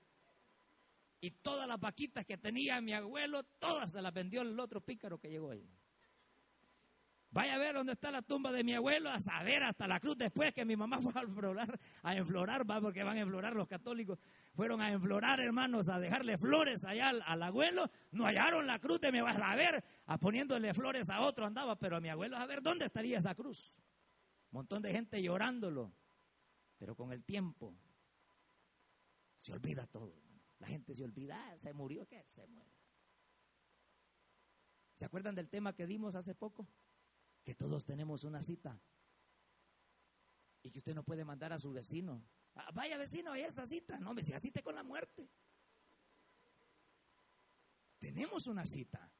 Y todas las vaquitas que tenía mi abuelo, todas se las vendió el otro pícaro que llegó ahí. Vaya a ver dónde está la tumba de mi abuelo, a saber hasta la cruz después que mi mamá fue a enflorar, a enflorar, va porque van a enflorar los católicos, fueron a enflorar hermanos, a dejarle flores allá al, abuelo, no hallaron la cruz de mi abuelo, a ver, a poniéndole flores a otro andaba, pero a mi abuelo a ver dónde estaría esa cruz. Un montón de gente llorándolo, pero con el tiempo se olvida todo. La gente se olvida, ah, se murió, ¿qué? Se muere. ¿Se acuerdan del tema que dimos hace poco? Que todos tenemos una cita. Es que usted no puede mandar a su vecino. Ah, vaya vecino, a esa cita. No, me se cite con la muerte. Tenemos una cita.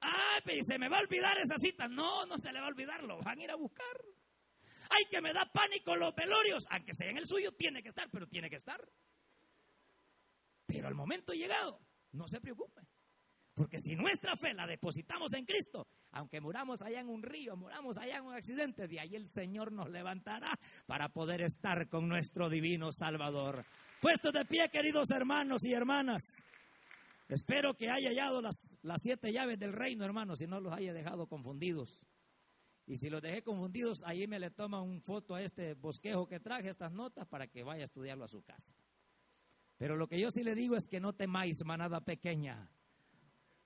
¡Ay, se me va a olvidar esa cita! No, no se le va a olvidar, lo van a ir a buscar. ¡Ay, que me da pánico los velorios! Aunque sea en el suyo, tiene que estar, pero tiene que estar. Pero al momento llegado, no se preocupe. Porque si nuestra fe la depositamos en Cristo, aunque muramos allá en un río, muramos allá en un accidente, de ahí el Señor nos levantará para poder estar con nuestro divino Salvador. Puestos de pie, queridos hermanos y hermanas. Espero que haya hallado las, las siete llaves del reino, hermanos, y no los haya dejado confundidos. Y si los dejé confundidos, ahí me le toma un foto a este bosquejo que traje, estas notas, para que vaya a estudiarlo a su casa. Pero lo que yo sí le digo es que no temáis, manada pequeña,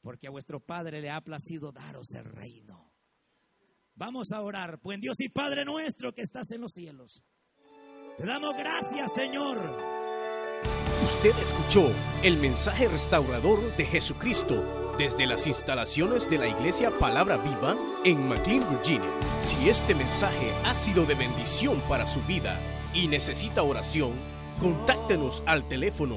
porque a vuestro Padre le ha placido daros el reino. Vamos a orar, pues Dios y Padre nuestro que estás en los cielos. Te damos gracias, Señor Usted escuchó el mensaje restaurador de Jesucristo desde las instalaciones de la iglesia Palabra Viva en McLean, Virginia. Si este mensaje ha sido de bendición para su vida y necesita oración, contáctenos al teléfono